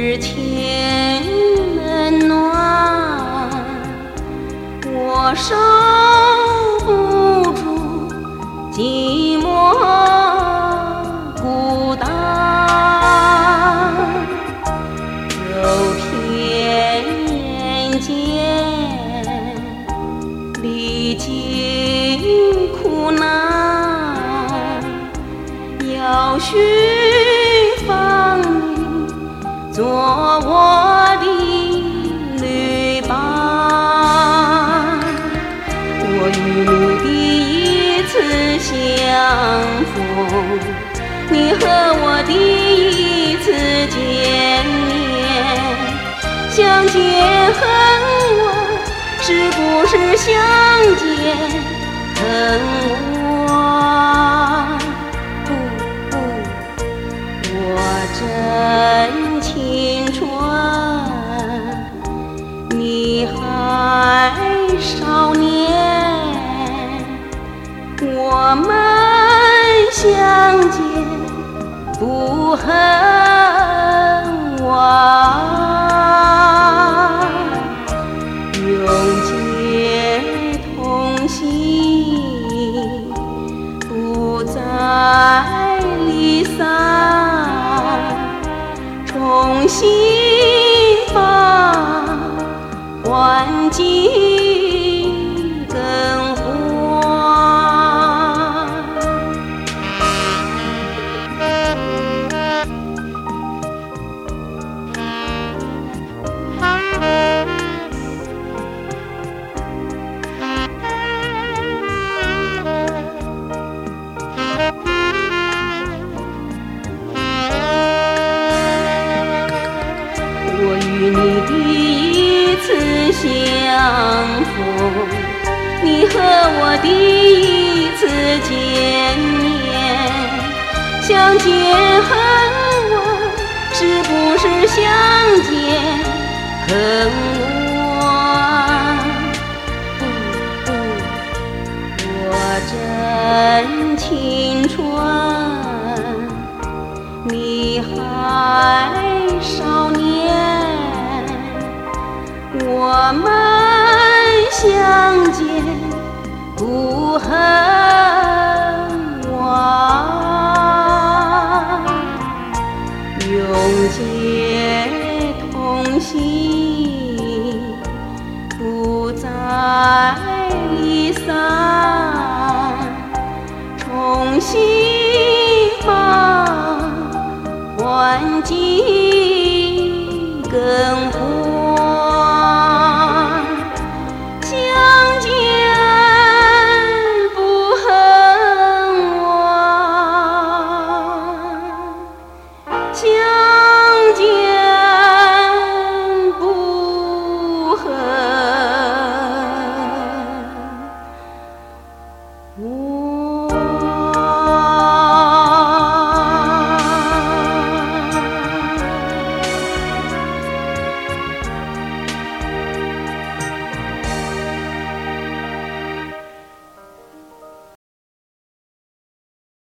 日前冷暖，我守不住寂寞孤单，走遍间历经苦难，要寻。你和我第一次见面，相见恨晚，是不是相见恨晚？不不，我真。青春，你还少年，我们不恨晚，永结同心，不再与你第一次相逢，你和我第一次见，相见恨晚，是不是相见恨晚？不不，我真青春，你还少年。我们相见不恨心，不再离散，重新把环境更换。